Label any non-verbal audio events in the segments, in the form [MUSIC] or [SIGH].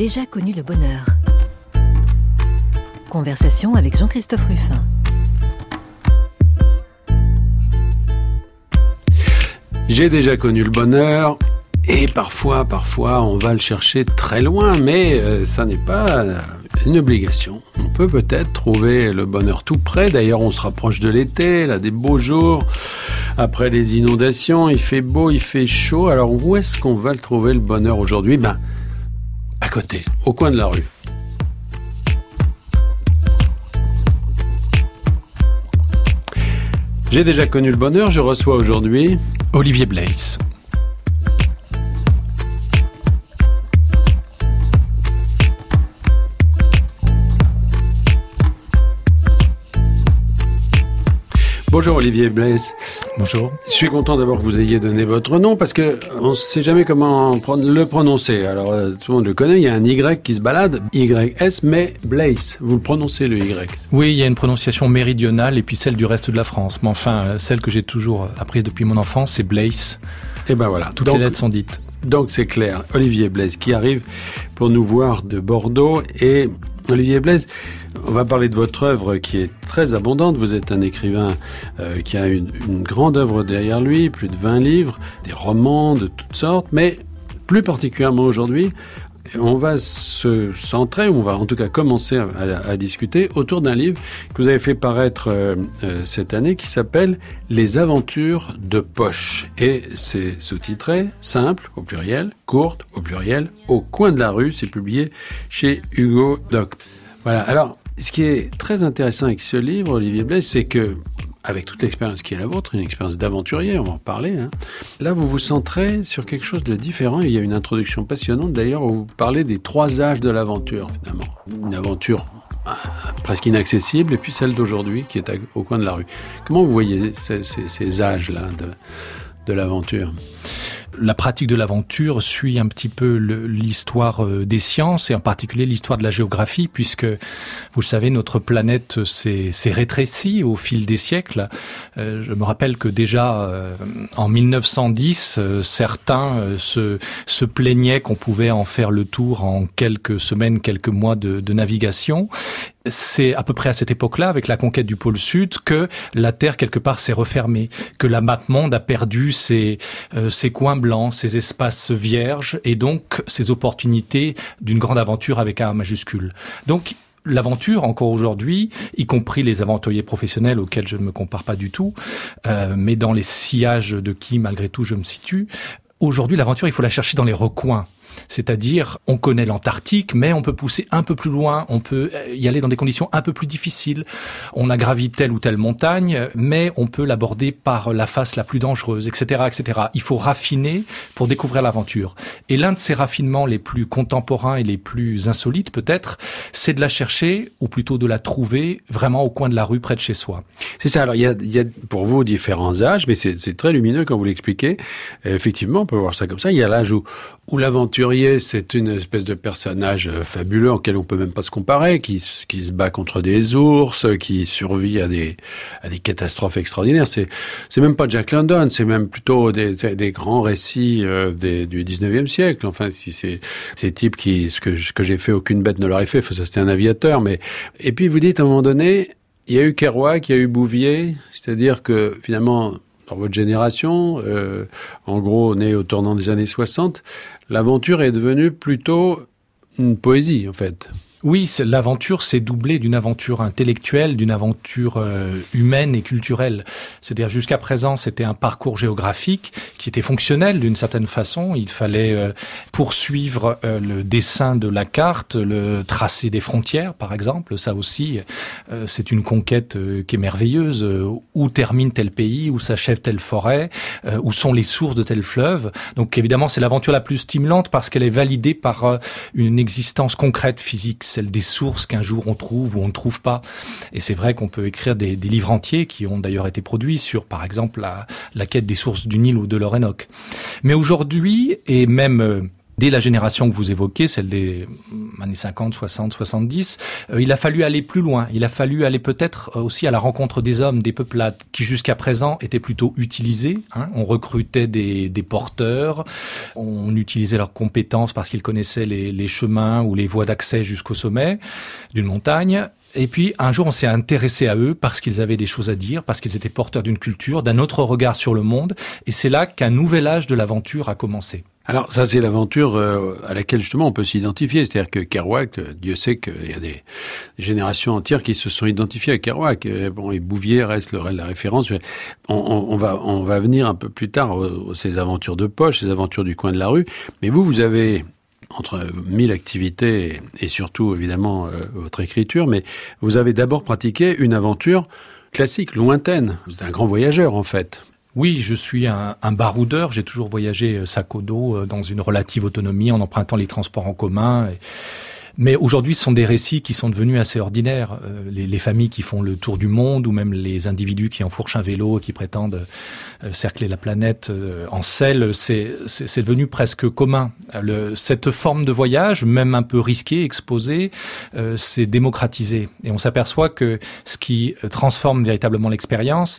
Déjà connu le bonheur. Conversation avec Jean-Christophe Ruffin. J'ai déjà connu le bonheur et parfois, parfois, on va le chercher très loin, mais euh, ça n'est pas une obligation. On peut peut-être trouver le bonheur tout près. D'ailleurs, on se rapproche de l'été, là, des beaux jours. Après les inondations, il fait beau, il fait chaud. Alors, où est-ce qu'on va le trouver le bonheur aujourd'hui? Ben, côté, au coin de la rue. J'ai déjà connu le bonheur, je reçois aujourd'hui Olivier Blaise. Bonjour Olivier Blaise. Bonjour. Je suis content d'abord que vous ayez donné votre nom parce que on ne sait jamais comment le prononcer. Alors euh, tout le monde le connaît, il y a un Y qui se balade, YS, mais Blaise, vous le prononcez le Y? Oui, il y a une prononciation méridionale et puis celle du reste de la France. Mais enfin, euh, celle que j'ai toujours apprise depuis mon enfance, c'est Blaise. Et ben voilà. Toutes les lettres sont dites. Donc c'est clair. Olivier Blaise qui arrive pour nous voir de Bordeaux et Olivier Blaise, on va parler de votre œuvre qui est très abondante. Vous êtes un écrivain euh, qui a une, une, grande œuvre derrière lui, plus de 20 livres, des romans de toutes sortes, mais plus particulièrement aujourd'hui, on va se centrer, on va en tout cas commencer à, discuter autour d'un livre que vous avez fait paraître euh, euh, cette année qui s'appelle Les aventures de Poche. Et c'est sous-titré, simple au pluriel, courte au pluriel, au coin de la rue. C'est publié chez Hugo Doc. Voilà. Alors, ce qui est très intéressant avec ce livre, Olivier Blaise, c'est que avec toute l'expérience qui est la vôtre, une expérience d'aventurier, on va en parler. Hein. Là, vous vous centrez sur quelque chose de différent. Il y a une introduction passionnante d'ailleurs où vous parlez des trois âges de l'aventure, finalement. Une aventure euh, presque inaccessible et puis celle d'aujourd'hui qui est au coin de la rue. Comment vous voyez ces, âges-là de l'aventure? La pratique de l'aventure suit un petit peu l'histoire euh, des sciences et en particulier l'histoire de la géographie puisque vous le savez notre planète s'est rétrécie au fil des siècles. Euh, je me rappelle que déjà euh, en 1910 euh, certains se, plaignaient qu'on pouvait en faire le tour en quelques semaines, quelques mois de, navigation c'est à peu près à cette époque-là, avec la conquête du pôle Sud, que la Terre, quelque part, s'est refermée, que la map monde a perdu ses coins blancs, ses espaces vierges, et donc ses opportunités d'une grande aventure avec un majuscule. Donc, l'aventure encore aujourd'hui, y compris les aventuriers professionnels auxquels je ne me compare pas du tout, euh, mais dans les sillages de qui malgré tout je me situe, aujourd'hui l'aventure il faut la chercher dans les recoins. C'est-à-dire, on connaît l'Antarctique, mais on peut pousser un peu plus loin, on peut y aller dans des conditions un peu plus difficiles. On a gravi telle ou telle montagne, mais on peut l'aborder par la face la plus dangereuse, etc., etc. Il faut raffiner pour découvrir l'aventure. Et l'un de ces raffinements les plus contemporains et les plus insolites, peut-être, c'est de la chercher, ou plutôt de la trouver vraiment au coin de la rue près de chez soi. C'est ça. Alors, il y a, y a pour vous différents âges, mais c'est très lumineux quand vous l'expliquez. Effectivement, on peut voir ça comme ça. Il y a l'âge où, où l'aventurier, c'est une espèce de personnage euh, fabuleux auquel on peut même pas se comparer, qui, qui se bat contre des ours, qui survit à des, à des catastrophes extraordinaires. C'est, c'est même pas Jack London, c'est même plutôt des, des grands récits euh, des, du 19e siècle. Enfin, si c'est ces types qui, ce que, ce que j'ai fait, aucune bête ne l'aurait fait. Ça, c'était un aviateur, mais, et puis vous dites à un moment donné, il y a eu Kerouac, il y a eu Bouvier, c'est-à-dire que finalement, dans votre génération, euh, en gros né au tournant des années 60, l'aventure est devenue plutôt une poésie en fait. Oui, l'aventure s'est doublée d'une aventure intellectuelle, d'une aventure euh, humaine et culturelle. C'est-à-dire jusqu'à présent, c'était un parcours géographique qui était fonctionnel d'une certaine façon. Il fallait euh, poursuivre euh, le dessin de la carte, le tracé des frontières, par exemple. Ça aussi, c'est une conquête qui est merveilleuse. Où termine tel pays, où s'achève telle forêt, où sont les sources de tel fleuve. Donc évidemment, c'est l'aventure la plus stimulante parce qu'elle est validée par une existence concrète physique celle des sources qu'un jour on trouve ou on ne trouve pas. Et c'est vrai qu'on peut écrire des, livres entiers qui ont d'ailleurs été produits sur, par exemple, la, la quête des sources du Nil ou de l'Orénoque. Mais aujourd'hui, et même euh, dès la génération que vous évoquez, celle des années 50, 60, 70, il a fallu aller plus loin. Il a fallu aller peut-être aussi à la rencontre des hommes, des peuplades, qui jusqu'à présent étaient plutôt utilisés. Hein. On recrutait des, des, porteurs, on utilisait leurs compétences parce qu'ils connaissaient les, les chemins ou les voies d'accès jusqu'au sommet d'une montagne. Et puis un jour, on s'est intéressé à eux parce qu'ils avaient des choses à dire, parce qu'ils étaient porteurs d'une culture, d'un autre regard sur le monde. Et c'est là qu'un nouvel âge de l'aventure a commencé. Alors ça, c'est l'aventure euh, à laquelle justement on peut s'identifier. C'est-à-dire que Kerouac, euh, Dieu sait qu'il y a des générations entières qui se sont identifiées à Kerouac. Bon, et Bouvier reste la référence. On, on, va on va venir un peu plus tard ces aventures de poche, ces aventures du coin de la rue. Mais vous, vous avez entre mille activités et, surtout évidemment euh, votre écriture, mais vous avez d'abord pratiqué une aventure classique, lointaine. Vous êtes un grand voyageur en fait. Oui, je suis un, baroudeur. J'ai toujours voyagé euh, sac au dos euh, dans une relative autonomie en empruntant les transports en commun. Mais aujourd'hui, ce sont des récits qui sont devenus assez ordinaires. Euh, les, les, familles qui font le tour du monde, ou même les individus qui enfourchent un vélo et qui prétendent euh, cercler la planète euh, en selle, c'est devenu presque commun. Cette forme de voyage, même un peu risqué, exposé, c'est démocratisé. Et on s'aperçoit que ce qui transforme véritablement l'expérience,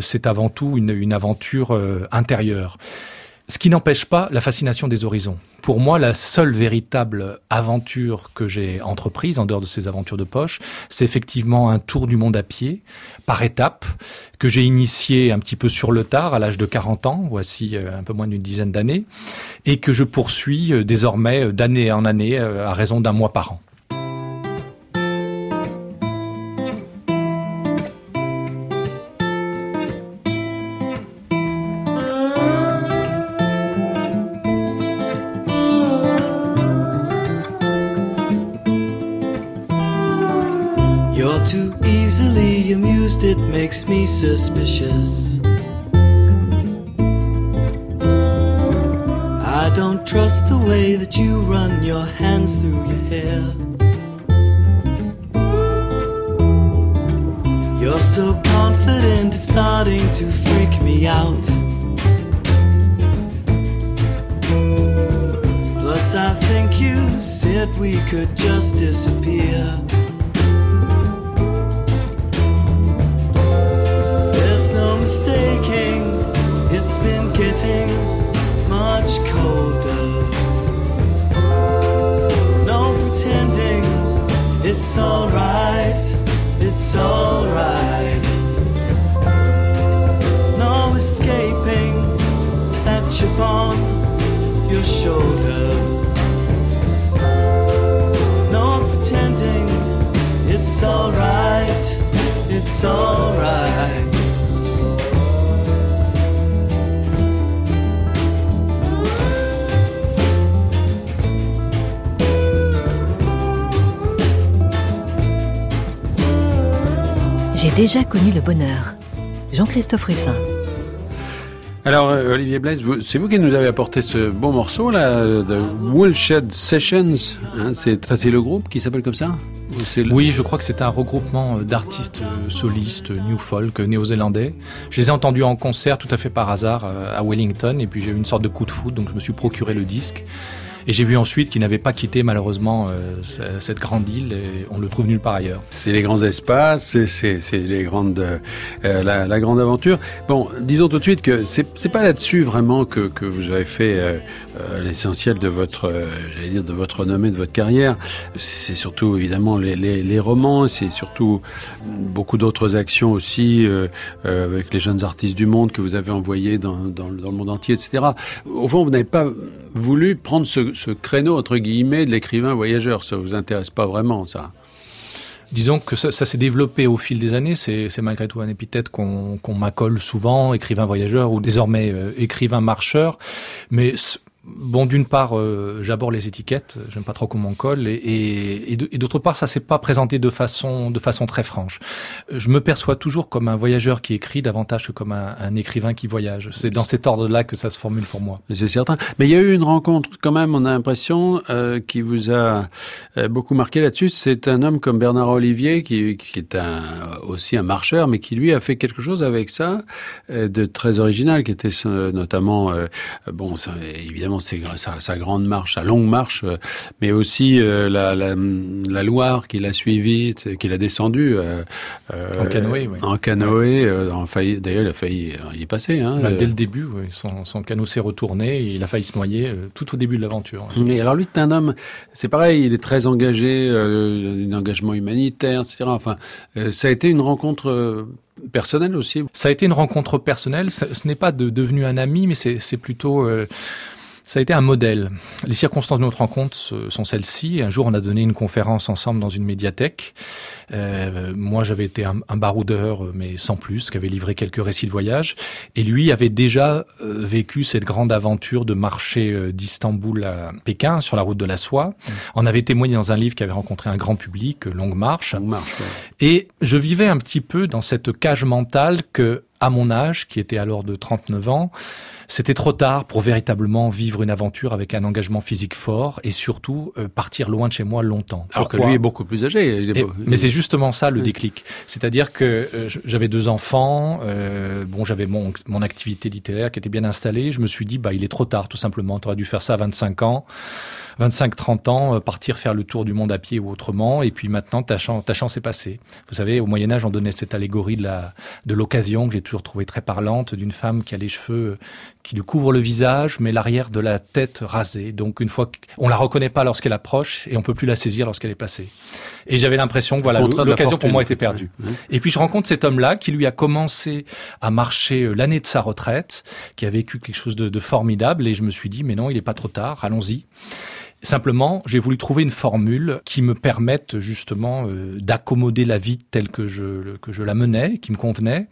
c'est avant tout une aventure intérieure. Ce qui n'empêche pas la fascination des horizons. Pour moi, la seule véritable aventure que j'ai entreprise, en dehors de ces aventures de poche, c'est effectivement un tour du monde à pied, par étapes, que j'ai initié un petit peu sur le tard, à l'âge de 40 ans, voici euh, un peu moins d'une dizaine d'années, et que je poursuis euh, désormais euh, d'année en année à raison d'un mois par an. Makes me suspicious. I don't trust the way that you run your hands through your hair. You're so confident, it's starting to freak me out. Plus, I think you said we could just disappear. Mistaking, it's been getting much colder. No pretending, it's alright, it's alright. No escaping that chip on your shoulder. No pretending, it's alright, it's alright. J'ai déjà connu le bonheur. Jean-Christophe Ruffin. Alors, euh, Olivier Blaise, c'est vous qui nous avez apporté ce bon morceau, là, de Woolshed Sessions. Hein, c'est, le groupe qui s'appelle comme ça Oui, je crois que c'est un regroupement euh, d'artistes euh, solistes, new folk, néo-zélandais. Je les ai entendus en concert tout à fait par hasard à Wellington, et puis j'ai eu une sorte de coup de foot, donc je me suis procuré le disque. Et j'ai vu ensuite qu'il n'avait pas quitté malheureusement euh, cette grande île et on le trouve nulle part ailleurs. C'est les grands espaces, c'est les grandes, euh, la, grande aventure. Bon, disons tout de suite que c'est pas là-dessus vraiment que, que vous avez fait euh, euh l'essentiel de votre, j'allais dire, de votre renommée, de votre carrière. C'est surtout évidemment les, les, les romans, c'est surtout beaucoup d'autres actions aussi avec les jeunes artistes du monde que vous avez envoyés dans, dans, le monde entier, etc. Au fond, vous n'avez pas voulu prendre ce, ce, créneau, entre guillemets, de l'écrivain voyageur. Ça vous intéresse pas vraiment, ça? Disons que ça, ça s'est développé au fil des années. C'est malgré tout un épithète qu'on m'accole souvent, écrivain voyageur ou désormais euh, écrivain marcheur. Mais Bon, d'une part, euh, j'aborde les étiquettes, j'aime pas trop comment on colle, et, d'autre part, ça s'est pas présenté de façon de façon très franche. Je me perçois toujours comme un voyageur qui écrit davantage que comme un, écrivain qui voyage. C'est dans cet ordre-là que ça se formule pour moi. C'est certain. Mais il y a eu une rencontre quand même, on a l'impression, euh, qui vous a euh, beaucoup marqué là-dessus. C'est un homme comme Bernard Olivier, qui, est aussi un marcheur, mais qui lui a fait quelque chose avec ça euh, de très original, qui était notamment, bon, évidemment évidemment c'est sa, sa, grande marche, sa longue marche, euh, mais aussi euh, la, la, la, Loire qu'il a suivie, qu'il a descendu euh, en canoë. Oui. En canoë, d'ailleurs il a failli y passer. Hein, bah, dès le début, oui. son, son canot s'est retourné, et il a failli se noyer tout au début de l'aventure. Mais alors lui, c'est un homme, c'est pareil, il est très engagé, un engagement humanitaire, etc. Enfin, ça a été une rencontre personnel aussi Ça a été une rencontre personnelle. Ce n'est pas de, devenu un ami, mais c'est plutôt euh, ça a été un modèle. Les circonstances de notre rencontre sont celles-ci. Un jour, on a donné une conférence ensemble dans une médiathèque. Euh, moi, j'avais été un, un, baroudeur, mais sans plus, qui avait livré quelques récits de voyage. Et lui avait déjà euh, vécu cette grande aventure de marcher euh, d'Istanbul à Pékin sur la route de la soie. Mmh. On avait témoigné dans un livre qui avait rencontré un grand public, Longue Marche. Longue marche Et je vivais un petit peu dans cette cage mentale que, à mon âge, qui était alors de 39 ans, c'était trop tard pour véritablement vivre une aventure avec un engagement physique fort et surtout euh, partir loin de chez moi longtemps. Alors que lui est beaucoup plus âgé. mais c'est justement ça le déclic. C'est-à-dire que euh, j'avais deux enfants, euh, bon j'avais mon, mon activité littéraire qui était bien installée. Je me suis dit bah il est trop tard tout simplement. Tu aurais dû faire ça à 25 ans. 25-30 ans, partir faire le tour du monde à pied ou autrement, et puis maintenant ta chance, ta chance est passée. Vous savez, au Moyen Âge, on donnait cette allégorie de la de l'occasion que j'ai toujours trouvé très parlante, d'une femme qui a les cheveux qui lui couvre le visage, mais l'arrière de la tête rasée. Donc une fois qu'on la reconnaît pas lorsqu'elle approche et on peut plus la saisir lorsqu'elle est passée. Et j'avais l'impression que voilà l'occasion pour moi était perdue. Et puis je rencontre cet homme-là qui lui a commencé à marcher euh, l'année de sa retraite, qui a vécu quelque chose de, de formidable. Et je me suis dit mais non, il est pas trop tard, allons-y. Simplement, j'ai voulu trouver une formule qui me permette justement euh, d'accommoder la vie telle que je, que je la menais, qui me convenait,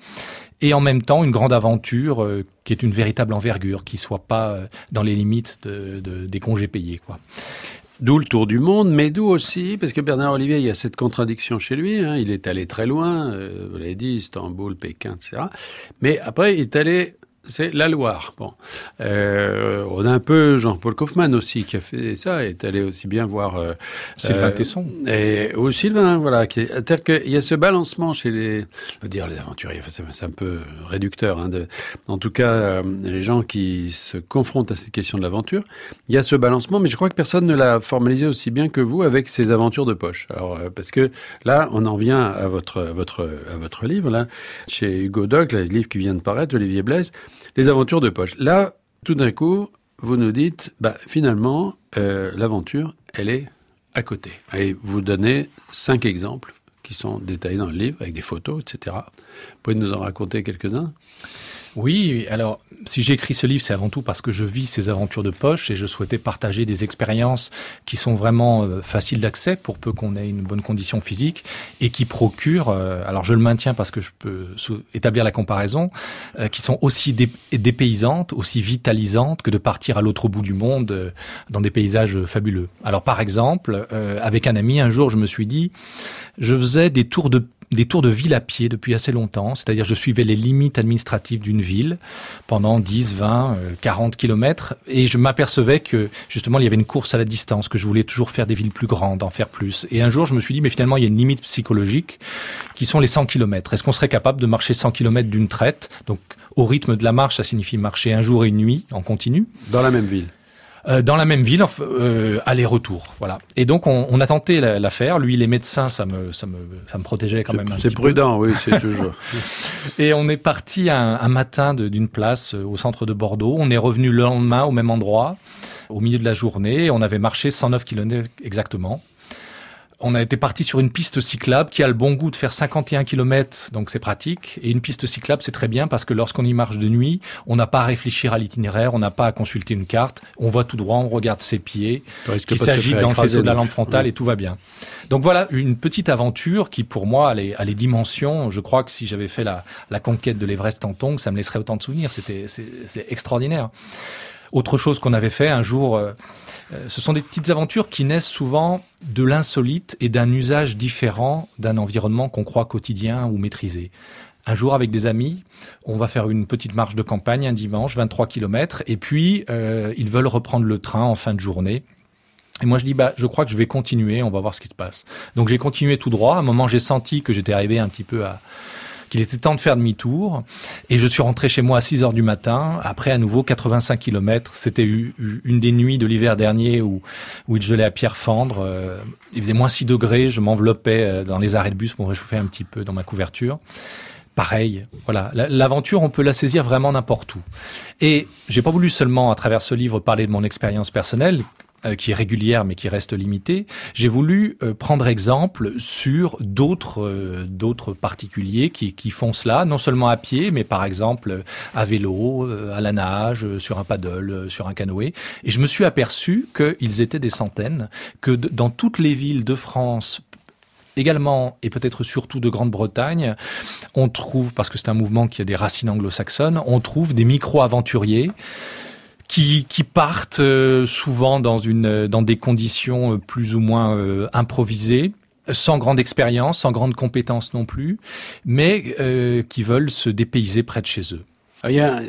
et en même temps une grande aventure euh, qui est une véritable envergure, qui soit pas euh, dans les limites de, de, des congés payés. Quoi. D'où le tour du monde, mais d'où aussi, parce que Bernard Olivier, il y a cette contradiction chez lui, hein, il est allé très loin, vous l'avez dit, Istanbul, Pékin, etc. Mais après, il est allé c'est la Loire. Bon, euh, on a un peu Jean-Paul Kaufmann aussi qui a fait ça, est allé aussi bien voir euh, Sylvain euh, Tesson. Et ou Sylvain, voilà. C'est-à-dire qu'il y a ce balancement chez les, veux dire les aventuriers. c'est un peu réducteur. Hein, de, en tout cas, euh, les gens qui se confrontent à cette question de l'aventure, il y a ce balancement, mais je crois que personne ne l'a formalisé aussi bien que vous avec ces aventures de poche. Alors euh, parce que là, on en vient à votre à votre à votre livre là, chez Hugo Doc, le livre qui vient de paraître, Olivier Blaise les aventures de poche. Là, tout d'un coup, vous nous dites, bah, finalement, euh, l'aventure, elle est à côté. Et vous donnez cinq exemples qui sont détaillés dans le livre, avec des photos, etc. Vous pouvez nous en raconter quelques-uns? Oui, alors si j'ai écrit ce livre, c'est avant tout parce que je vis ces aventures de poche et je souhaitais partager des expériences qui sont vraiment euh, faciles d'accès pour peu qu'on ait une bonne condition physique et qui procurent, euh, alors je le maintiens parce que je peux établir la comparaison, euh, qui sont aussi dépaysantes, aussi vitalisantes que de partir à l'autre bout du monde dans des paysages fabuleux. Alors par exemple, avec un ami, un jour, je me suis dit, je faisais des tours de des tours de ville à pied depuis assez longtemps, c'est-à-dire je suivais les limites administratives d'une ville pendant 10, 20, 40 kilomètres et je m'apercevais que justement il y avait une course à la distance, que je voulais toujours faire des villes plus grandes, en faire plus. Et un jour je me suis dit mais finalement il y a une limite psychologique qui sont les 100 kilomètres. Est-ce qu'on serait capable de marcher 100 kilomètres d'une traite? Donc au rythme de la marche, ça signifie marcher un jour et une nuit en continu. Dans la même ville euh, dans la même ville, euh, aller-retour, voilà. Et donc on, on a tenté l'affaire. Lui, les médecins, ça me, ça me, ça me protégeait quand même peu. C'est prudent, oui, c'est toujours. [LAUGHS] et on est parti un, un matin d'une place euh, au centre de Bordeaux. On est revenu le lendemain au même endroit, au milieu de la journée. On avait marché 109 km exactement on a été parti sur une piste cyclable qui a le bon goût de faire 51 km, donc c'est pratique. Et une piste cyclable, c'est très bien parce que lorsqu'on y marche de nuit, on n'a pas à réfléchir à l'itinéraire, on n'a pas à consulter une carte, on voit tout droit, on regarde ses pieds, qui s'agit dans le faisceau de la lampe frontale et tout va bien. Donc voilà, une petite aventure qui pour moi a les, a les dimensions. Je crois que si j'avais fait la, la conquête de l'Everest en tongs, ça me laisserait autant de souvenirs. C'était c'est extraordinaire. Autre chose qu'on avait fait un jour, euh, ce sont des petites aventures qui naissent souvent de l'insolite et d'un usage différent d'un environnement qu'on croit quotidien ou maîtrisé. Un jour, avec des amis, on va faire une petite marche de campagne un dimanche, 23 km, et puis euh, ils veulent reprendre le train en fin de journée. Et moi, je dis, bah, je crois que je vais continuer, on va voir ce qui se passe. Donc, j'ai continué tout droit. À un moment, j'ai senti que j'étais arrivé un petit peu à, qu'il était temps de faire demi-tour. Et je suis rentré chez moi à 6 heures du matin, après à nouveau 85 km. C'était une des nuits de l'hiver dernier où, où il gelait à pierre fendre. Euh, il faisait moins 6 degrés, je m'enveloppais euh, dans les arrêts de bus pour réchauffer un petit peu dans ma couverture pareil. Voilà, l'aventure, on peut la saisir vraiment n'importe où. Et j'ai pas voulu seulement, à travers ce livre, parler de mon expérience personnelle, qui est régulière mais qui reste limitée. J'ai voulu euh, prendre exemple sur d'autres euh, d'autres particuliers qui, qui font cela, non seulement à pied, mais par exemple à vélo, à la nage, sur un paddle, sur un canoë. Et je me suis aperçu qu'ils étaient des centaines, que dans toutes les villes de France, également et peut-être surtout de Grande-Bretagne, on trouve, parce que c'est un mouvement qui a des racines anglo-saxonnes, on trouve des micro-aventuriers qui, partent euh, souvent dans, une, dans des conditions euh, plus ou moins euh, improvisées sans grande expérience, sans grande compétence non plus, mais qui veulent se dépayser près de chez eux. Ah, il y a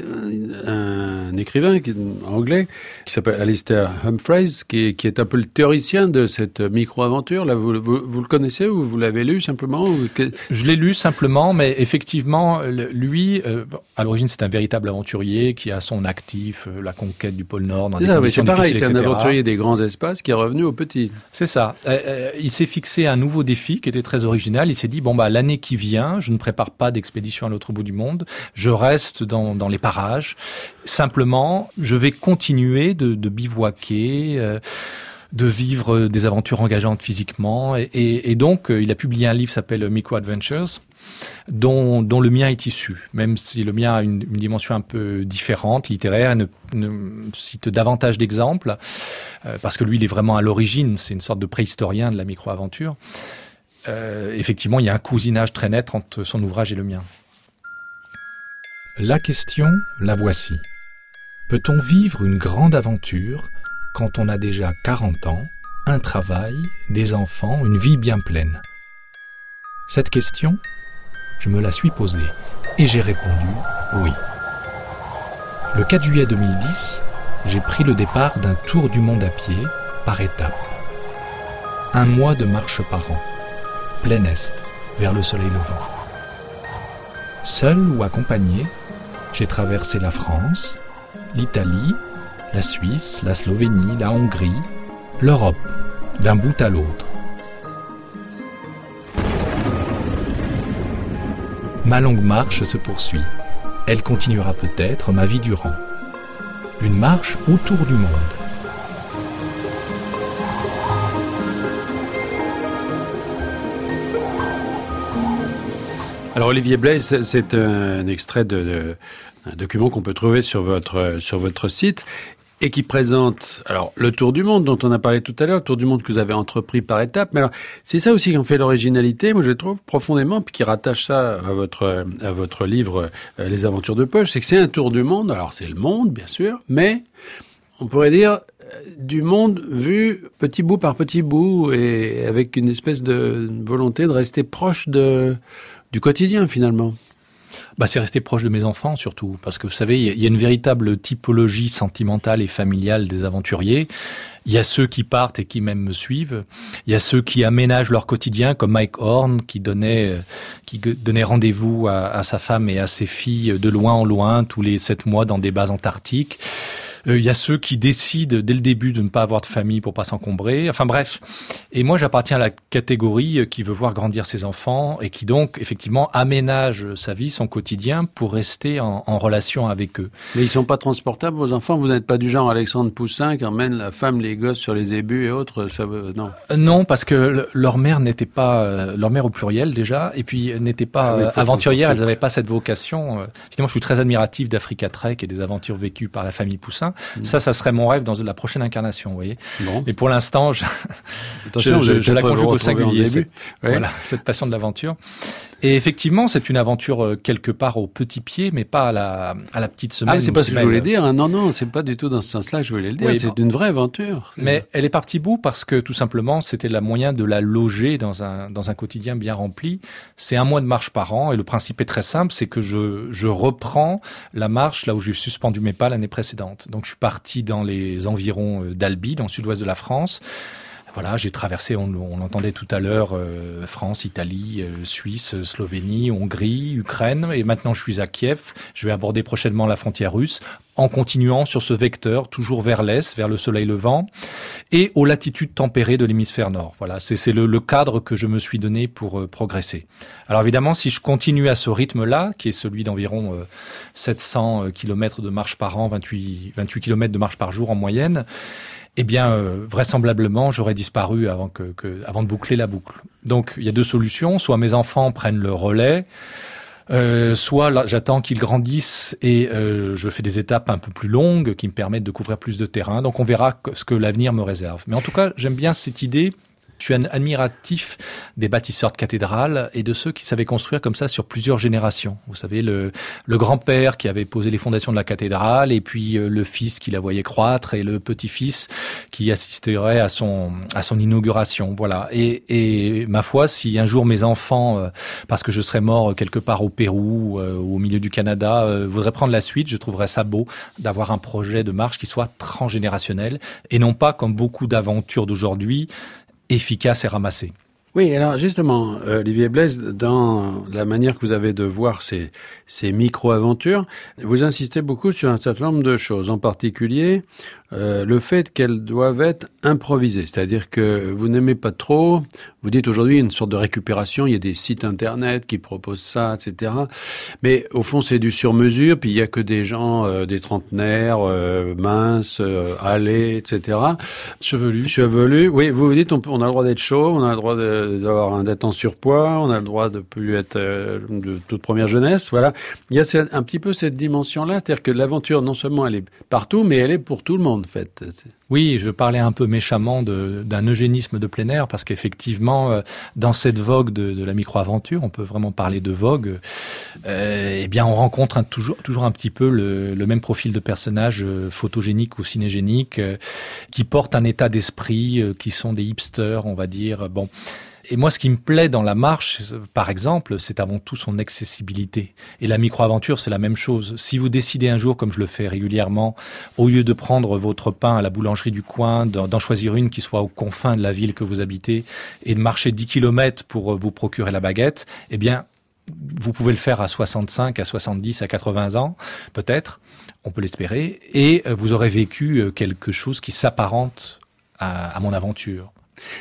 un, écrivain anglais qui s'appelle Alistair Humphreys, qui, qui, est un peu le théoricien de cette micro-aventure. Là, vous, vous, le connaissez ou vous l'avez lu simplement Je l'ai lu simplement, mais effectivement, lui, euh, à l'origine, c'est un véritable aventurier qui a son actif euh, la conquête du pôle Nord dans des conditions C'est pareil, c'est un aventurier des grands espaces qui est revenu au petit. C'est ça. Euh, il s'est fixé un nouveau défi qui était très original. Il s'est dit bon bah l'année qui vient, je ne prépare pas d'expédition à l'autre bout du monde. Je reste dans dans, les parages. Simplement, je vais continuer de, bivouaquer. Euh, de vivre des aventures engageantes physiquement. Et, donc, euh, il a publié un livre qui s'appelle Micro Adventures, dont, le mien est issu, même si le mien a une, dimension un peu différente, littéraire, et ne, cite davantage d'exemples, euh, parce que lui, il est vraiment à l'origine, c'est une sorte de préhistorien de la micro-aventure. effectivement, il y a un cousinage très net entre son ouvrage et le mien. La question, la voici. Peut-on vivre une grande aventure quand on a déjà 40 ans, un travail, des enfants, une vie bien pleine? Cette question, je me la suis posée et j'ai répondu oui. Le 4 juillet 2010, j'ai pris le départ d'un tour du monde à pied par étapes. Un mois de marche par an, plein est, vers le soleil levant. Seul ou accompagné, j'ai traversé la France, l'Italie, la Suisse, la Slovénie, la Hongrie, l'Europe, d'un bout à l'autre. Ma longue marche se poursuit. Elle continuera peut-être ma vie durant. Une marche autour du monde. Alors Olivier Blaise, c'est un extrait de, un document qu'on peut trouver sur votre sur votre site et qui présente alors le tour du monde dont on a parlé tout à l'heure, le tour du monde que vous avez entrepris par étapes. Mais alors c'est ça aussi qui en fait l'originalité, moi je trouve profondément, puis qui rattache ça à votre à votre livre euh, Les Aventures de poche, c'est que c'est un tour du monde. Alors c'est le monde bien sûr, mais on pourrait dire euh, du monde vu petit bout par petit bout et avec une espèce de volonté de rester proche de du quotidien finalement bah, c'est rester proche de mes enfants surtout, parce que vous savez, il y a une véritable typologie sentimentale et familiale des aventuriers. Il y a ceux qui partent et qui même me suivent. Il y a ceux qui aménagent leur quotidien, comme Mike Horn, qui donnait, qui donnait rendez-vous à, à sa femme et à ses filles de loin en loin tous les sept mois dans des bases antarctiques. Euh, il y a ceux qui décident dès le début de ne pas avoir de famille pour pas s'encombrer. Enfin bref. Et moi, j'appartiens à la catégorie euh, qui veut voir grandir ses enfants et qui donc effectivement aménage sa vie, son quotidien pour rester en, en relation avec eux. Mais ils sont pas transportables, vos enfants? Vous n'êtes pas du genre Alexandre Poussin qui emmène la femme, les gosses sur les ébus et autres. Ça veut... non? Euh, non, parce que leur mère n'était pas leur mère au pluriel déjà, et puis n'était pas ah aventurière. Elles n'avaient pas cette vocation. Finalement, je suis très admiratif d'Africa Trek et des aventures vécues par la famille Poussin. Mm. Ça, ça serait mon rêve dans la prochaine incarnation, vous voyez. Bon. Mais pour l'instant, je, je, la conjugue au singulier. Voilà, cette passion de l'aventure. Et effectivement, c'est une aventure euh, quelque part au petit pied, mais pas à la, à la petite semaine. Ah, c'est pas ce que je voulais dire. Hein. Non, non, c'est pas du tout dans ce sens-là que je voulais le dire. c'est une vraie aventure. Mais elle est partie bout parce que tout simplement, c'était la moyen de la loger dans un, dans un quotidien bien rempli. C'est un mois de marche par an et le principe est très simple, c'est que je, je reprends la marche là où j'ai suspendu mes pas l'année précédente. Donc je suis parti dans les environs euh, d'Albi, dans le sud-ouest de la France. Voilà, j'ai traversé, on, on l'entendait tout à l'heure, euh, France, Italie, euh, Suisse, Slovénie, Hongrie, Ukraine, et maintenant je suis à Kiev. Je vais aborder prochainement la frontière russe en continuant sur ce vecteur, toujours vers l'est, vers le soleil levant, et aux latitudes tempérées de l'hémisphère nord. Voilà, c'est le, le, cadre que je me suis donné pour euh, progresser. Alors évidemment, si je continue à ce rythme-là, qui est celui d'environ euh, 700 km de marche par an, 28, 28 km de marche par jour en moyenne, eh bien, euh, vraisemblablement, j'aurais disparu avant, que, que, avant de boucler la boucle. Donc, il y a deux solutions. Soit mes enfants prennent le relais, euh, soit j'attends qu'ils grandissent et euh, je fais des étapes un peu plus longues qui me permettent de couvrir plus de terrain. Donc, on verra ce que l'avenir me réserve. Mais en tout cas, j'aime bien cette idée je suis admiratif des bâtisseurs de cathédrales et de ceux qui savaient construire comme ça sur plusieurs générations. Vous savez, le, le grand-père qui avait posé les fondations de la cathédrale et puis euh, le fils qui la voyait croître et le petit-fils qui assisterait à son, à son inauguration. Voilà. Et, et ma foi, si un jour mes enfants, euh, parce que je serais mort quelque part au Pérou euh, ou au milieu du Canada, voudraient prendre la suite, je trouverais ça beau d'avoir un projet de marche qui soit transgénérationnel et non pas comme beaucoup d'aventures d'aujourd'hui efficace et ramassé. Oui, alors justement, euh, Olivier Blaise, dans la manière que vous avez de voir ces, ces micro-aventures, vous insistez beaucoup sur un certain nombre de choses, en particulier euh, le fait qu'elles doivent être improvisées, c'est-à-dire que vous n'aimez pas trop, vous dites aujourd'hui une sorte de récupération, il y a des sites internet qui proposent ça, etc. Mais au fond, c'est du sur-mesure, puis il y a que des gens, euh, des trentenaires, euh, minces, euh, allés, etc. Chevelus. Chevelus, oui, vous vous dites on, on a le droit d'être chaud, on a le droit d'avoir d'être en surpoids, on a le droit de plus être euh, de toute première jeunesse, voilà. Il y a un petit peu cette dimension-là, c'est-à-dire que l'aventure, non seulement elle est partout, mais elle est pour tout le monde, en fait. Oui, je parlais un peu méchamment d'un eugénisme de plein air, parce qu'effectivement, euh, dans cette vogue de, la micro-aventure, on peut vraiment parler de vogue, euh, eh bien, on rencontre toujours, un petit peu le, même profil de personnage euh, photogénique ou cinégénique, euh, qui porte un état d'esprit, qui sont des hipsters, on va dire. Bon. Et moi, ce qui me plaît dans la marche, par exemple, c'est avant tout son accessibilité. Et la micro-aventure, c'est la même chose. Si vous décidez un jour, comme je le fais régulièrement, au lieu de prendre votre pain à la boulangerie du coin, d'en choisir une qui soit aux confins de la ville que vous habitez, et de marcher 10 km pour vous procurer la baguette, eh bien, vous pouvez le faire à 65, à 70, à 80 ans, peut-être, on peut l'espérer, et vous aurez vécu quelque chose qui s'apparente à, à mon aventure.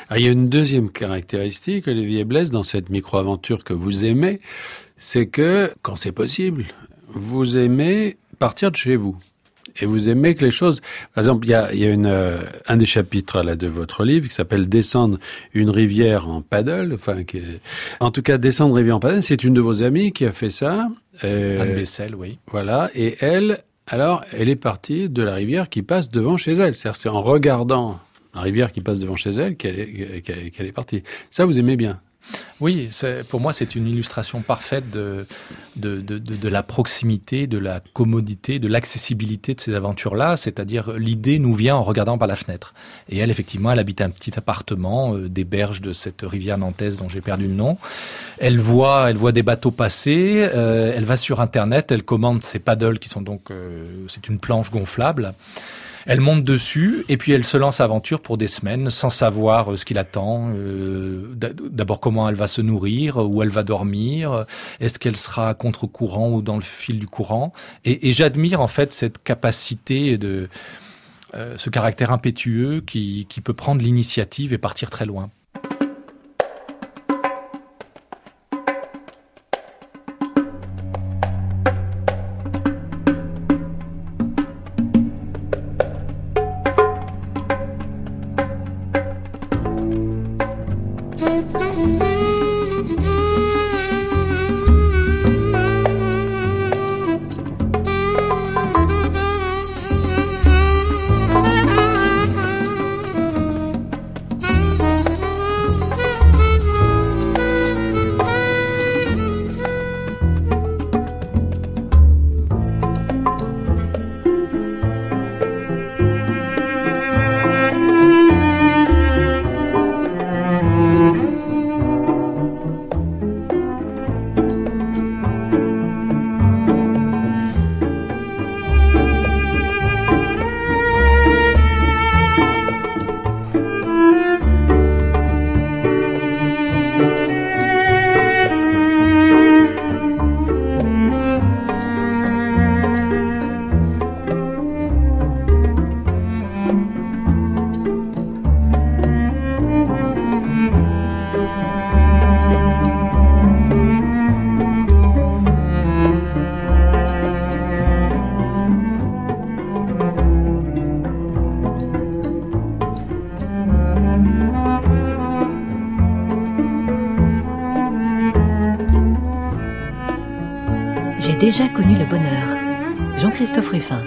Alors, il y a une deuxième caractéristique, Olivier Blaise, dans cette micro-aventure que vous aimez, c'est que, quand c'est possible, vous aimez partir de chez vous. Et vous aimez que les choses... Par exemple, il y a, il y a une, euh, un des chapitres là, de votre livre qui s'appelle « Descendre une rivière en paddle ». Enfin, qui est... En tout cas, « Descendre une rivière en paddle », c'est une de vos amies qui a fait ça. Euh, Anne Bessel, oui. Voilà, et elle, alors, elle est partie de la rivière qui passe devant chez elle. C'est-à-dire, c'est en regardant la rivière qui passe devant chez elle qu'elle est, qu'elle est partie. Ça, vous aimez bien oui, pour moi, c'est une illustration parfaite de, de, de, de, de la proximité, de la commodité, de l'accessibilité de ces aventures-là. C'est-à-dire, l'idée nous vient en regardant par la fenêtre. Et elle, effectivement, elle habite un petit appartement euh, des berges de cette rivière nantaise dont j'ai perdu le nom. Elle voit, elle voit des bateaux passer. Euh, elle va sur Internet. Elle commande ses paddles qui sont donc, euh, c'est une planche gonflable. Elle monte dessus et puis elle se lance à aventure pour des semaines sans savoir ce qui l'attend. Euh, D'abord comment elle va se nourrir, où elle va dormir, est-ce qu'elle sera contre-courant ou dans le fil du courant. Et, et j'admire en fait cette capacité de euh, ce caractère impétueux qui, qui peut prendre l'initiative et partir très loin. Déjà connu le bonheur. Jean-Christophe Ruffin.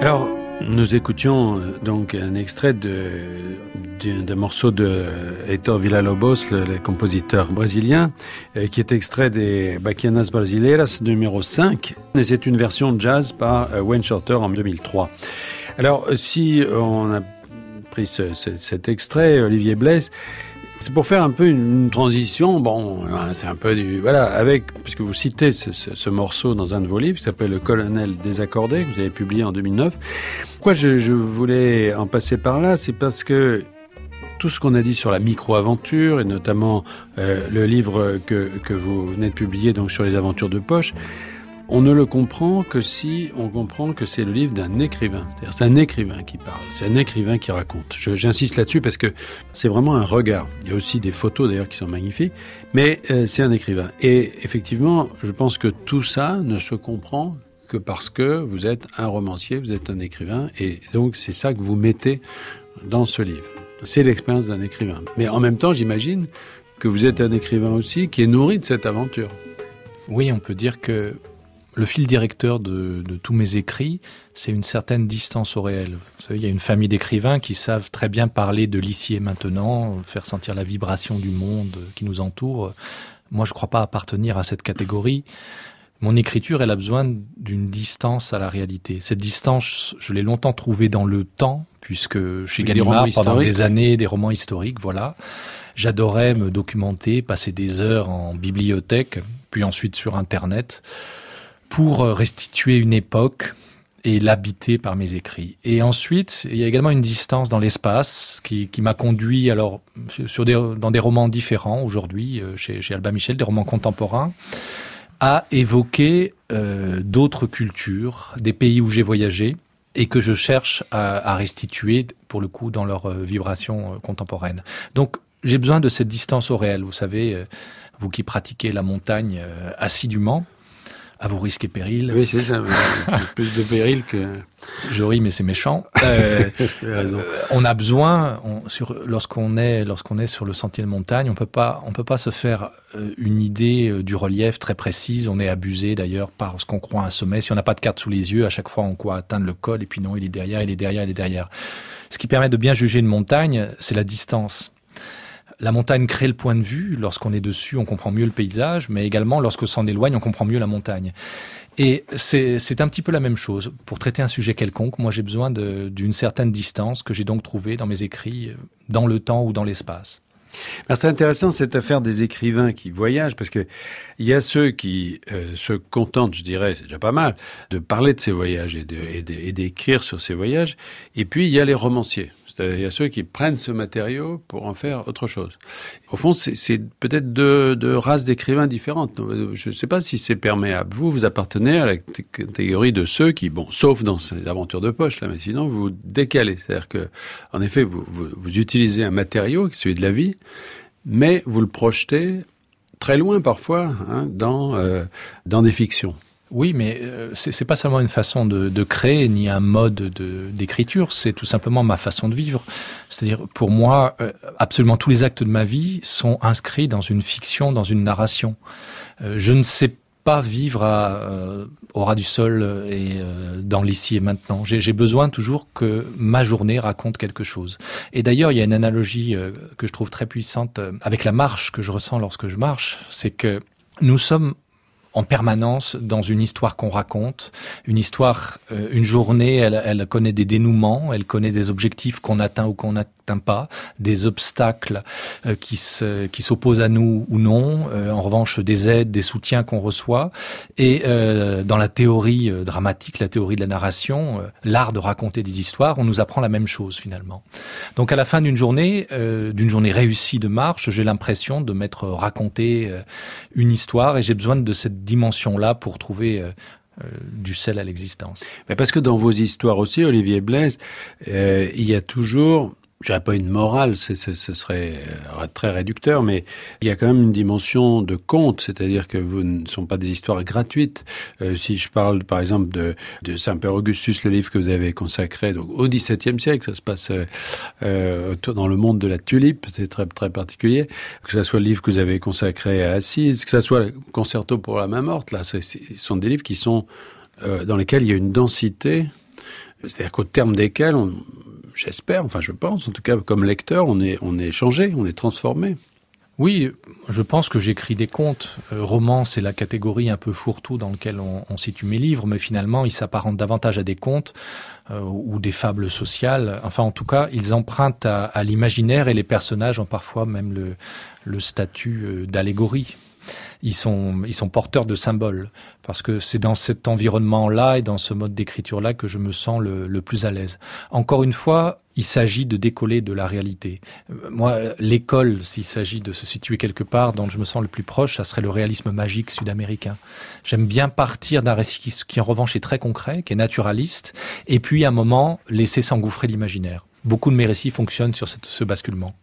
Alors, nous écoutions euh, donc un extrait d'un morceau de Heitor Villa-Lobos, le, compositeur brésilien, euh, qui est extrait des Baquianas Brasileiras numéro 5, et c'est une version jazz par euh, Wayne Shorter en 2003. Alors, si on a pris ce, ce, cet extrait, Olivier Blaise, c'est pour faire un peu une transition. Bon, c'est un peu du voilà avec puisque vous citez ce, morceau dans un de vos livres qui s'appelle Le Colonel désaccordé que vous avez publié en 2009. Pourquoi je, je voulais en passer par là, c'est parce que tout ce qu'on a dit sur la micro-aventure et notamment euh, le livre que, que vous venez de publier donc sur les aventures de poche. On ne le comprend que si on comprend que c'est le livre d'un écrivain. C'est un écrivain qui parle, c'est un écrivain qui raconte. J'insiste là-dessus parce que c'est vraiment un regard. Il y a aussi des photos d'ailleurs qui sont magnifiques, mais euh, c'est un écrivain. Et effectivement, je pense que tout ça ne se comprend que parce que vous êtes un romancier, vous êtes un écrivain, et donc c'est ça que vous mettez dans ce livre. C'est l'expérience d'un écrivain. Mais en même temps, j'imagine que vous êtes un écrivain aussi qui est nourri de cette aventure. Oui, on peut dire que le fil directeur de, de tous mes écrits, c'est une certaine distance au réel. Vous savez, il y a une famille d'écrivains qui savent très bien parler de l'ici et maintenant, faire sentir la vibration du monde qui nous entoure. Moi, je ne crois pas appartenir à cette catégorie. Mon écriture, elle a besoin d'une distance à la réalité. Cette distance, je l'ai longtemps trouvée dans le temps, puisque chez Gallimard, pendant des années, des romans historiques, voilà. J'adorais me documenter, passer des heures en bibliothèque, puis ensuite sur Internet pour restituer une époque et l'habiter par mes écrits. Et ensuite, il y a également une distance dans l'espace qui, qui m'a conduit alors sur dans des romans différents aujourd'hui euh, chez, chez Alba Michel, des romans contemporains, à évoquer euh, d'autres cultures, des pays où j'ai voyagé et que je cherche à, restituer pour le coup dans leur euh, vibration euh, contemporaine. Donc j'ai besoin de cette distance au réel. Vous savez, euh, vous qui pratiquez la montagne euh, assidûment, à vos risques et périls. Oui, c'est ça. [LAUGHS] plus de périls que. Je ris, mais c'est méchant. [LAUGHS] Euh, euh, on a besoin, lorsqu'on est, lorsqu'on est sur le sentier de montagne, on peut pas, on peut pas se faire euh, une idée du relief très précise. On est abusé d'ailleurs par ce qu'on croit un sommet. Si on n'a pas de carte sous les yeux, à chaque fois on croit atteindre le col, et puis non, il est derrière, il est derrière, il est derrière. Ce qui permet de bien juger une montagne, c'est la distance la montagne crée le point de vue. Lorsqu'on est dessus, on comprend mieux le paysage, mais également lorsqu'on s'en éloigne, on comprend mieux la montagne. Et c'est un petit peu la même chose. Pour traiter un sujet quelconque, moi j'ai besoin d'une certaine distance que j'ai donc trouvée dans mes écrits, dans le temps ou dans l'espace. C'est intéressant cette affaire des écrivains qui voyagent parce que il y a ceux qui euh, se contentent, je dirais, c'est déjà pas mal, de parler de ces voyages et d'écrire sur ces voyages. Et puis il y a les romanciers. Il y a ceux qui prennent ce matériau pour en faire autre chose. Au fond, c'est peut-être deux, deux races d'écrivains différentes. Je ne sais pas si c'est perméable. Vous, vous appartenez à la catégorie de ceux qui, bon, sauf dans ces aventures de poche, là, mais sinon, vous décalez. C'est-à-dire que, en effet, vous, vous, vous utilisez un matériau, celui de la vie, mais vous le projetez très loin parfois hein, dans, euh, dans des fictions. Oui, mais euh, c'est pas seulement une façon de, de créer ni un mode d'écriture, c'est tout simplement ma façon de vivre. C'est-à-dire, pour moi, euh, absolument tous les actes de ma vie sont inscrits dans une fiction, dans une narration. Euh, je ne sais pas vivre à, euh, au ras du sol et euh, dans l'ici et maintenant. J'ai besoin toujours que ma journée raconte quelque chose. Et d'ailleurs, il y a une analogie euh, que je trouve très puissante avec la marche que je ressens lorsque je marche, c'est que nous sommes en permanence dans une histoire qu'on raconte, une histoire, euh, une journée, elle, elle connaît des dénouements, elle connaît des objectifs qu'on atteint ou qu'on n'atteint pas, des obstacles euh, qui se, qui s'opposent à nous ou non, euh, en revanche des aides, des soutiens qu'on reçoit. Et euh, dans la théorie dramatique, la théorie de la narration, l'art de raconter des histoires, on nous apprend la même chose finalement. Donc à la fin d'une journée, d'une journée réussie de marche, j'ai l'impression de m'être raconté une histoire et j'ai besoin de cette dimension-là pour trouver du sel à l'existence. Parce que dans vos histoires aussi, Olivier Blaise, il y a toujours je dirais pas une morale, ce serait euh, très réducteur, mais il y a quand même une dimension de conte, c'est-à-dire que vous ne sont pas des histoires gratuites. Euh, si je parle par exemple de, de Saint-Père Augustus, le livre que vous avez consacré donc, au XVIIe siècle, ça se passe euh, dans le monde de la tulipe, c'est très très particulier. Que ce soit le livre que vous avez consacré à Assise, que ce soit le Concerto pour la main morte, là, ce sont des livres qui sont euh, dans lesquels il y a une densité c'est-à-dire qu'au terme desquels on, j'espère, enfin je pense, en tout cas comme lecteur, on est, changé, on est transformé. Oui, je pense que j'écris des contes. Euh, roman, c'est la catégorie un peu fourre-tout dans lequel on, situe mes livres, mais finalement, ils s'apparentent davantage à des contes euh, ou des fables sociales. Enfin, en tout cas, ils empruntent à, à l'imaginaire et les personnages ont parfois même le, le statut euh, d'allégorie ils sont, ils sont porteurs de symboles. Parce que c'est dans cet environnement-là et dans ce mode d'écriture-là que je me sens le, le plus à l'aise. Encore une fois, il s'agit de décoller de la réalité. Euh, moi, l'école, s'il s'agit de se situer quelque part dont je me sens le plus proche, ça serait le réalisme magique sud-américain. J'aime bien partir d'un récit qui, en revanche, est très concret, qui est naturaliste, et puis, à un moment, laisser s'engouffrer l'imaginaire. Beaucoup de mes récits fonctionnent sur ce basculement.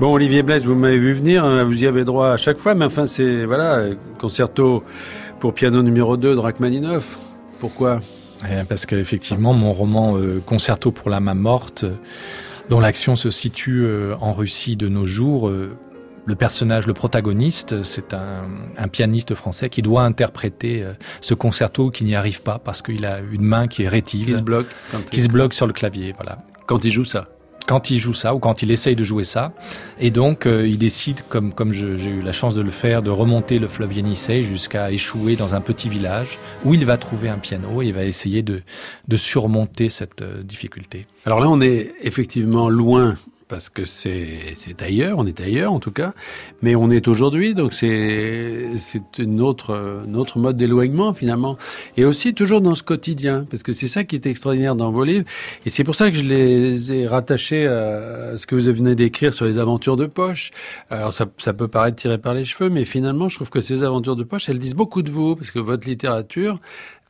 Bon, Olivier Blaise, vous m'avez vu venir, hein, vous y avez droit à chaque fois, mais enfin, c'est, voilà, concerto pour piano numéro 2 de Rachmaninoff. Pourquoi? Eh, Parce qu'effectivement, mon roman euh, Concerto pour la main morte, dont l'action se situe euh, en Russie de nos jours, euh, le personnage, le protagoniste, c'est un, un, pianiste français qui doit interpréter ce concerto qui n'y arrive pas parce qu'il a une main qui est rétive, qui se bloque, qui se bloque sur le clavier. Voilà. Quand il joue ça quand il joue ça ou quand il essaye de jouer ça. Et donc, euh, il décide, comme, comme j'ai eu la chance de le faire, de remonter le fleuve Yenisei jusqu'à échouer dans un petit village où il va trouver un piano et il va essayer de, de surmonter cette euh, difficulté. Alors là, on est effectivement loin parce que c'est ailleurs, on est ailleurs en tout cas, mais on est aujourd'hui, donc c'est autre autre mode d'éloignement finalement, et aussi toujours dans ce quotidien, parce que c'est ça qui est extraordinaire dans vos livres, et c'est pour ça que je les ai rattachés à ce que vous venez d'écrire sur les aventures de poche. Alors ça ça peut paraître tiré par les cheveux, mais finalement je trouve que ces aventures de poche, elles disent beaucoup de vous, parce que votre littérature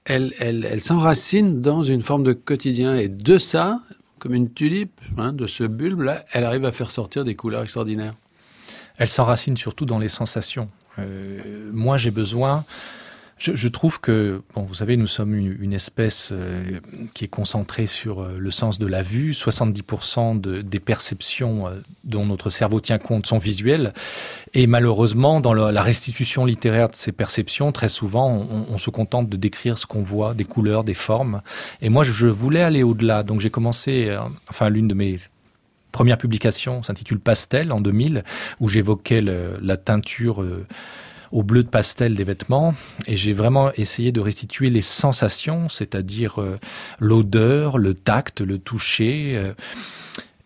elle, elle, elle s'enracine dans une forme de quotidien. Et de ça, comme une tulipe, hein, de ce bulbe-là, elle arrive à faire sortir des couleurs extraordinaires. Elle s'enracine surtout dans les sensations. Euh, moi, j'ai besoin je, je, trouve que, bon, vous savez, nous sommes une, une espèce euh, qui est concentrée sur euh, le sens de la vue. 70% de, des perceptions euh, dont notre cerveau tient compte sont visuelles. Et malheureusement, dans la restitution littéraire de ces perceptions, très souvent, on, on se contente de décrire ce qu'on voit, des couleurs, des formes. Et moi, je voulais aller au-delà. Donc, j'ai commencé, euh, enfin, l'une de mes premières publications s'intitule Pastel en 2000, où j'évoquais la teinture euh, au bleu de pastel des vêtements et j'ai vraiment essayé de restituer les sensations, c'est-à-dire euh, l'odeur, le tact, le toucher euh,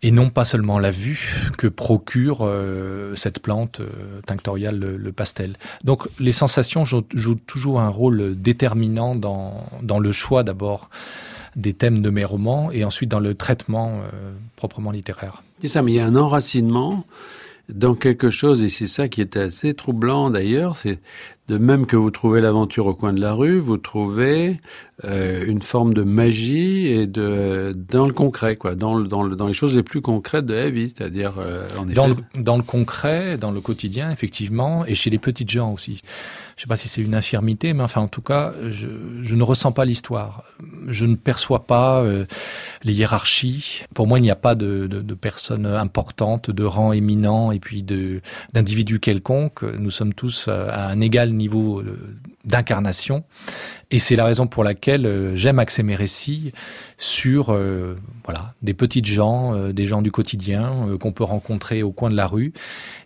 et non pas seulement la vue que procure euh, cette plante tinctoriale le, pastel. Donc les sensations jouent, toujours un rôle déterminant dans, le choix d'abord des thèmes de mes romans et ensuite dans le traitement proprement littéraire. C'est ça, mais il y a un enracinement dans quelque chose, et c'est ça qui est assez troublant d'ailleurs, c'est de même que vous trouvez l'aventure au coin de la rue, vous trouvez euh, une forme de magie et de dans le concret, quoi, dans, le, dans, le, dans les choses les plus concrètes de la vie, c'est-à-dire euh, en dans, le, dans le concret, dans le quotidien, effectivement, et chez les petites gens aussi. Je sais pas si c'est une infirmité, mais enfin, en tout cas, je, je ne ressens pas l'histoire. Je ne perçois pas euh, les hiérarchies. Pour moi, il n'y a pas de, de, de personnes importantes, de rang éminent, et puis d'individus quelconques. Nous sommes tous à un égal niveau euh, d'incarnation. Et c'est la raison pour laquelle euh, j'aime axer mes récits sur euh, voilà des petites gens, des gens du quotidien qu'on peut rencontrer au coin de la rue,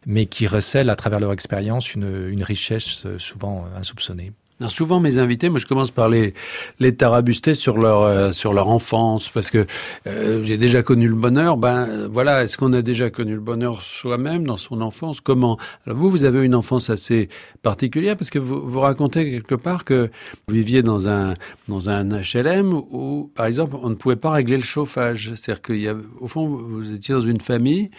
mais qui recèlent à travers leur expérience une, une richesse souvent insoupçonnée. Souvent mes invités, moi je commence par les les tarabuster sur leur euh, sur leur enfance parce que euh, j'ai déjà connu le bonheur. Ben voilà, est-ce qu'on a déjà connu le bonheur soi-même dans son enfance? Comment? Alors vous vous avez une enfance assez particulière parce que vous vous racontez quelque part que vous viviez dans un dans un HLM où par exemple on ne pouvait pas régler le chauffage. C'est-à-dire qu'il y a au fond vous étiez dans une famille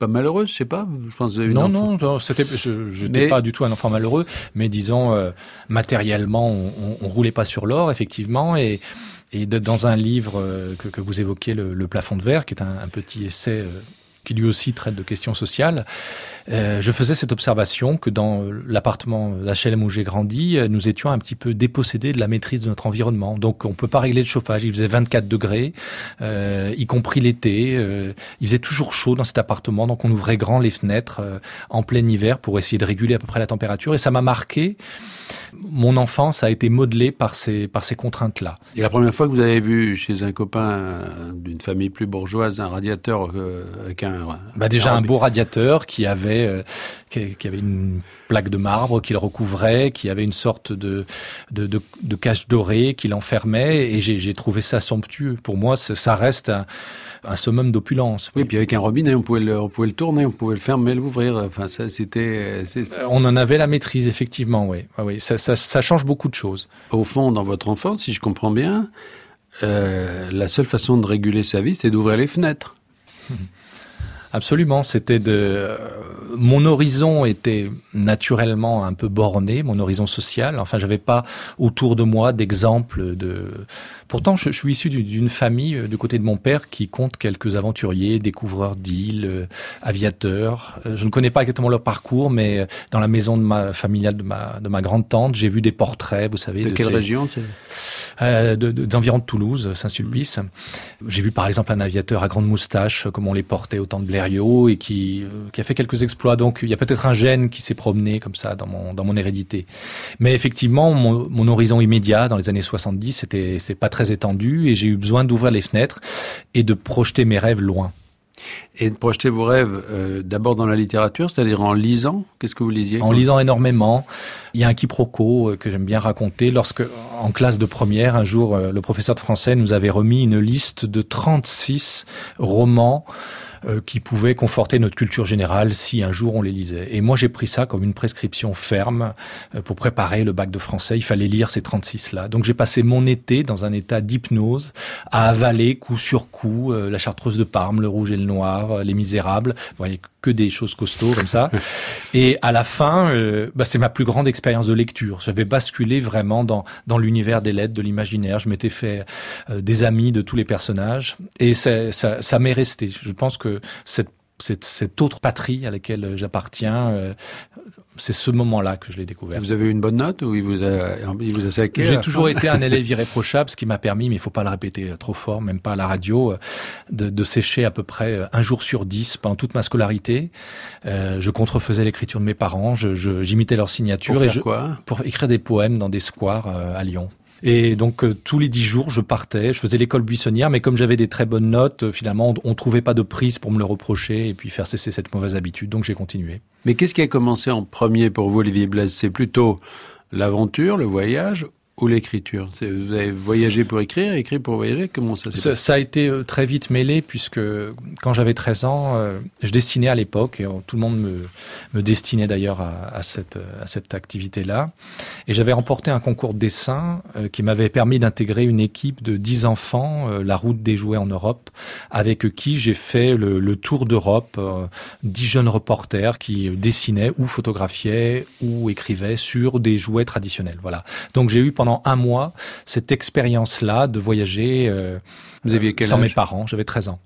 pas malheureux, je sais pas. Je pense une non, non, non, c'était, je n'étais mais... pas du tout un enfant malheureux, mais disons euh, matériellement, on, on, on, roulait pas sur l'or, effectivement, et, et dans un livre euh, que, que, vous évoquiez, le, le, plafond de verre, qui est un, un petit essai euh, qui lui aussi traite de questions sociales, euh, je faisais cette observation que dans l'appartement HLM où j'ai grandi, euh, nous étions un petit peu dépossédés de la maîtrise de notre environnement. Donc on peut pas régler le chauffage. Il faisait 24 degrés, euh, y compris l'été. Il faisait toujours chaud dans cet appartement, donc on ouvrait grand les fenêtres en plein hiver pour essayer de réguler à peu près la température. Et ça m'a marqué. Mon enfance a été modelée par ces par ces contraintes-là. Et la première fois que vous avez vu chez un copain d'une famille plus bourgeoise un radiateur avec un bah déjà un beau radiateur qui avait euh, qui, qui, avait une plaque de marbre qui le recouvrait, qui avait une sorte de de, de, de cache dorée qui l'enfermait et j'ai trouvé ça somptueux. Pour moi, ça reste un, un summum d'opulence. Oui, puis avec un robinet, on pouvait le, on pouvait le tourner, on pouvait le fermer, l'ouvrir. Enfin, ça, c'était. On en avait la maîtrise, effectivement. Oui, oui, ça, ça, ça change beaucoup de choses. Au fond, dans votre enfance, si je comprends bien, euh, la seule façon de réguler sa vie, c'est d'ouvrir les fenêtres. [LAUGHS] Absolument, c'était de mon horizon était naturellement un peu borné, mon horizon social. Enfin, j'avais pas autour de moi d'exemples de Pourtant, je, je suis issu d'une famille euh, du côté de mon père qui compte quelques aventuriers, découvreurs d'îles, euh, aviateurs. Euh, je ne connais pas exactement leur parcours, mais dans la maison de ma familiale de ma de ma grande tante, j'ai vu des portraits, vous savez. De, de quelle ces, région c'est euh, D'environ de, de, Toulouse, Saint-Sulpice. J'ai vu par exemple un aviateur à grande moustache, comme on les portait au temps de Blériot, et qui qui a fait quelques exploits. Donc il y a peut-être un gène qui s'est promené comme ça dans mon dans mon hérédité. Mais effectivement, mon, mon horizon immédiat dans les années 70, c'était pas très très étendue et j'ai eu besoin d'ouvrir les fenêtres et de projeter mes rêves loin. Et de projeter vos rêves euh, d'abord dans la littérature, c'est-à-dire en lisant Qu'est-ce que vous lisiez En lisant énormément. Il y a un quiproquo euh, que j'aime bien raconter. Lorsque, en classe de première, un jour, euh, le professeur de français nous avait remis une liste de 36 romans euh, qui pouvaient conforter notre culture générale si un jour on les lisait. Et moi, j'ai pris ça comme une prescription ferme euh, pour préparer le bac de français. Il fallait lire ces 36-là. Donc, j'ai passé mon été dans un état d'hypnose à avaler coup sur coup euh, la Chartreuse de Parme, le Rouge et le Noir, euh, les Misérables. Que des choses costauds comme ça. [LAUGHS] Et à la fin, euh, bah, c'est ma plus grande expérience de lecture. J'avais basculé vraiment dans, dans l'univers des lettres, de l'imaginaire. Je m'étais fait euh, des amis de tous les personnages. Et ça, ça m'est resté. Je pense que cette cette, cette autre patrie à laquelle j'appartiens, euh, c'est ce moment-là que je l'ai découvert. Vous avez eu une bonne note ou il vous a, il vous a saqué J'ai toujours [LAUGHS] été un élève irréprochable, ce qui m'a permis, mais il faut pas le répéter trop fort, même pas à la radio, de, de sécher à peu près un jour sur dix pendant toute ma scolarité. Euh, je contrefaisais l'écriture de mes parents, j'imitais leur signature pour et je, quoi? pour écrire des poèmes dans des squares euh, à Lyon. Et donc euh, tous les dix jours, je partais, je faisais l'école buissonnière, mais comme j'avais des très bonnes notes, euh, finalement, on, on trouvait pas de prise pour me le reprocher et puis faire cesser cette mauvaise habitude. Donc j'ai continué. Mais qu'est-ce qui a commencé en premier pour vous, Olivier Blaise? C'est plutôt l'aventure, le voyage ou l'écriture Vous avez voyagé pour écrire, écrit pour voyager Comment ça s'est Ça, passé ça a été euh, très vite mêlé puisque quand j'avais 13 ans, euh, je dessinais à l'époque et euh, tout le monde me, me destinait d'ailleurs à, à cette, à cette activité-là. Et j'avais remporté un concours de dessin qui m'avait permis d'intégrer une équipe de 10 enfants, la route des jouets en Europe, avec qui j'ai fait le, le tour d'Europe, euh, 10 jeunes reporters qui dessinaient ou photographiaient ou écrivaient sur des jouets traditionnels. Voilà. Donc j'ai eu pendant un mois cette expérience-là de voyager euh, Vous aviez quel sans âge? mes parents. J'avais 13 ans.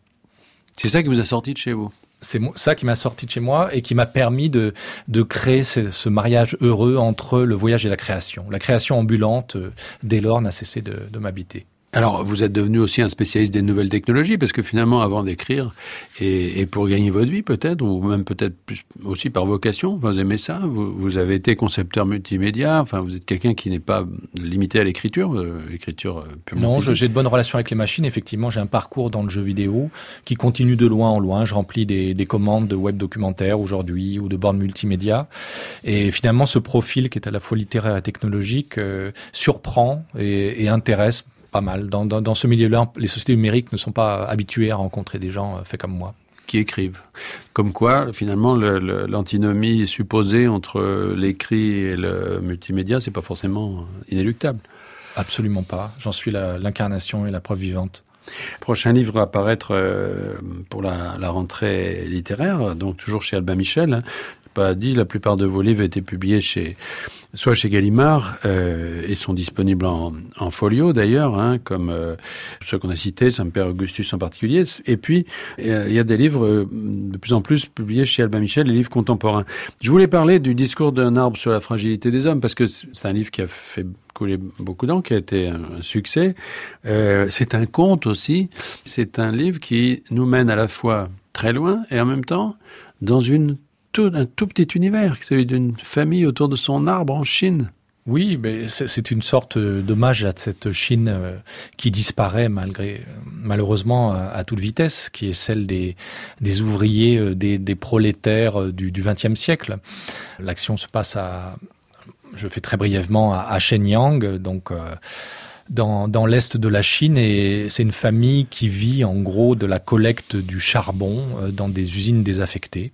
C'est ça qui vous a sorti de chez vous? C'est ça qui m'a sorti de chez moi et qui m'a permis de, de créer ce, ce mariage heureux entre le voyage et la création. La création ambulante, euh, dès lors, n'a cessé de, de m'habiter. Alors, vous êtes devenu aussi un spécialiste des nouvelles technologies, parce que finalement, avant d'écrire, et, et pour gagner votre vie peut-être, ou même peut-être plus aussi par vocation, vous aimez ça, vous, vous avez été concepteur multimédia, enfin, vous êtes quelqu'un qui n'est pas limité à l'écriture, euh, l'écriture euh, purement Non, j'ai de bonnes relations avec les machines. Effectivement, j'ai un parcours dans le jeu vidéo qui continue de loin en loin. Je remplis des, des commandes de web documentaires aujourd'hui ou de bornes multimédia. Et finalement, ce profil qui est à la fois littéraire et technologique euh, surprend et, et intéresse pas mal. Dans, dans, dans ce milieu-là, les sociétés numériques ne sont pas habituées à rencontrer des gens euh, faits comme moi. qui écrivent. Comme quoi, finalement, le- le- l'antinomie supposée entre l'écrit et le multimédia, c'est pas forcément inéluctable. Absolument pas. J'en suis l'incarnation et la preuve vivante. Prochain livre à paraître euh, pour la, la rentrée littéraire, donc toujours chez Albin Michel. Pas dit, la plupart de vos livres étaient publiés chez soit chez Gallimard euh, et sont disponibles en, en folio d'ailleurs, hein, comme euh, ceux qu'on a cités, Saint-Père Augustus en particulier. Et puis euh, il y a des livres euh, de plus en plus publiés chez Albin Michel, les livres contemporains. Je voulais parler du discours d'un arbre sur la fragilité des hommes parce que c'est un livre qui a fait couler beaucoup d'encre, qui a été un, un succès. Euh, c'est un conte aussi. C'est un livre qui nous mène à la fois très loin et en même temps dans une tout, un tout petit univers, celui d'une famille autour de son arbre en Chine. Oui, mais c'est une sorte d'hommage à cette Chine euh, qui disparaît malgré malheureusement à, toute vitesse, qui est celle des, des ouvriers, euh, des, des prolétaires euh, du XXe siècle. L'action se passe à, je fais très brièvement, à, à Shenyang, donc euh, dans, dans l'est de la Chine, et c'est une famille qui vit en gros de la collecte du charbon euh, dans des usines désaffectées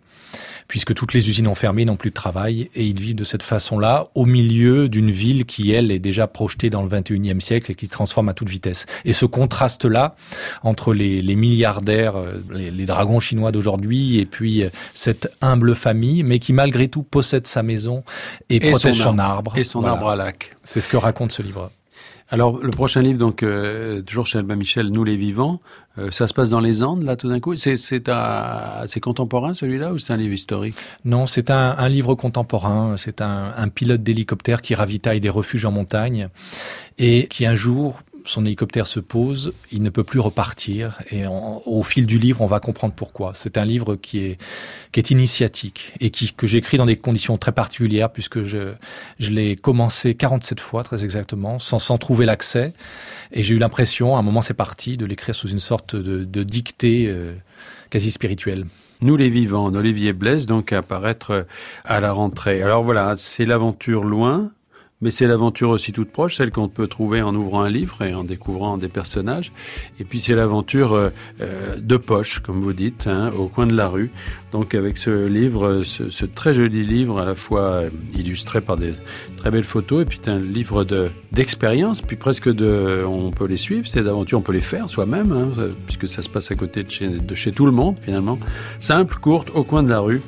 puisque toutes les usines ont fermé, n'ont plus de travail, et ils vivent de cette façon-là, au milieu d'une ville qui, elle, est déjà projetée dans le 21e siècle et qui se transforme à toute vitesse. Et ce contraste-là, entre les, les milliardaires, euh, les, les dragons chinois d'aujourd'hui, et puis euh, cette humble famille, mais qui malgré tout possède sa maison et, Et protège son son arbre. Et son Voilà. arbre à lac. C'est ce que raconte ce livre. Alors, le prochain livre, donc, euh, toujours chez Albin Michel, Nous les vivants, euh, ça se passe dans les Andes, là, tout d'un coup? C'est, contemporain, celui-là, ou c'est un livre historique? Non, c'est un, un livre contemporain. C'est un, un pilote d'hélicoptère qui ravitaille des refuges en montagne et qui un jour, son hélicoptère se pose, il ne peut plus repartir et au fil du livre, on va comprendre pourquoi. C'est un livre qui est qui est initiatique et qui que j'écris dans des conditions très particulières puisque je je l'ai commencé 47 fois très exactement sans sans trouver l'accès et j'ai eu l'impression, à un moment c'est parti, de l'écrire sous une sorte de, de dictée euh, quasi spirituelle. Nous les vivants, d'Olivier Blaise, donc à apparaître euh, à la rentrée. Alors voilà, c'est l'aventure loin, mais c'est l'aventure aussi toute proche, celle qu'on peut trouver en ouvrant un livre et en découvrant des personnages. Et puis c'est l'aventure euh, euh, de poche, comme vous dites, hein, au coin de la rue. Donc avec ce livre, ce, ce très joli livre, à la fois euh, illustré par des très belles photos, et puis un livre de d'expérience, puis presque de, on peut les suivre, ces aventures, on peut les faire soi-même, hein, puisque ça se passe à côté de chez, de chez tout le monde finalement. Simple, courte, au coin de la rue,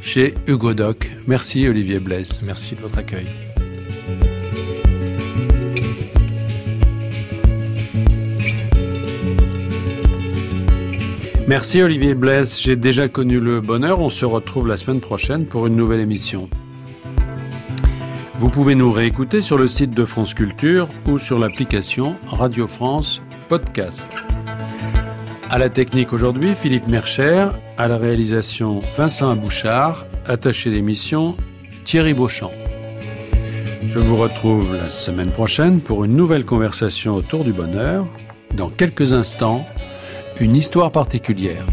chez Hugo Doc. Merci Olivier Blaise. Merci de votre accueil. Merci Olivier Blaise, j'ai déjà connu le bonheur. On se retrouve la semaine prochaine pour une nouvelle émission. Vous pouvez nous réécouter sur le site de France Culture ou sur l'application Radio France Podcast. À la technique aujourd'hui, Philippe Mercher, à la réalisation Vincent Abouchard, attaché d'émission Thierry Beauchamp. Je vous retrouve la semaine prochaine pour une nouvelle conversation autour du bonheur. Dans quelques instants, une histoire particulière.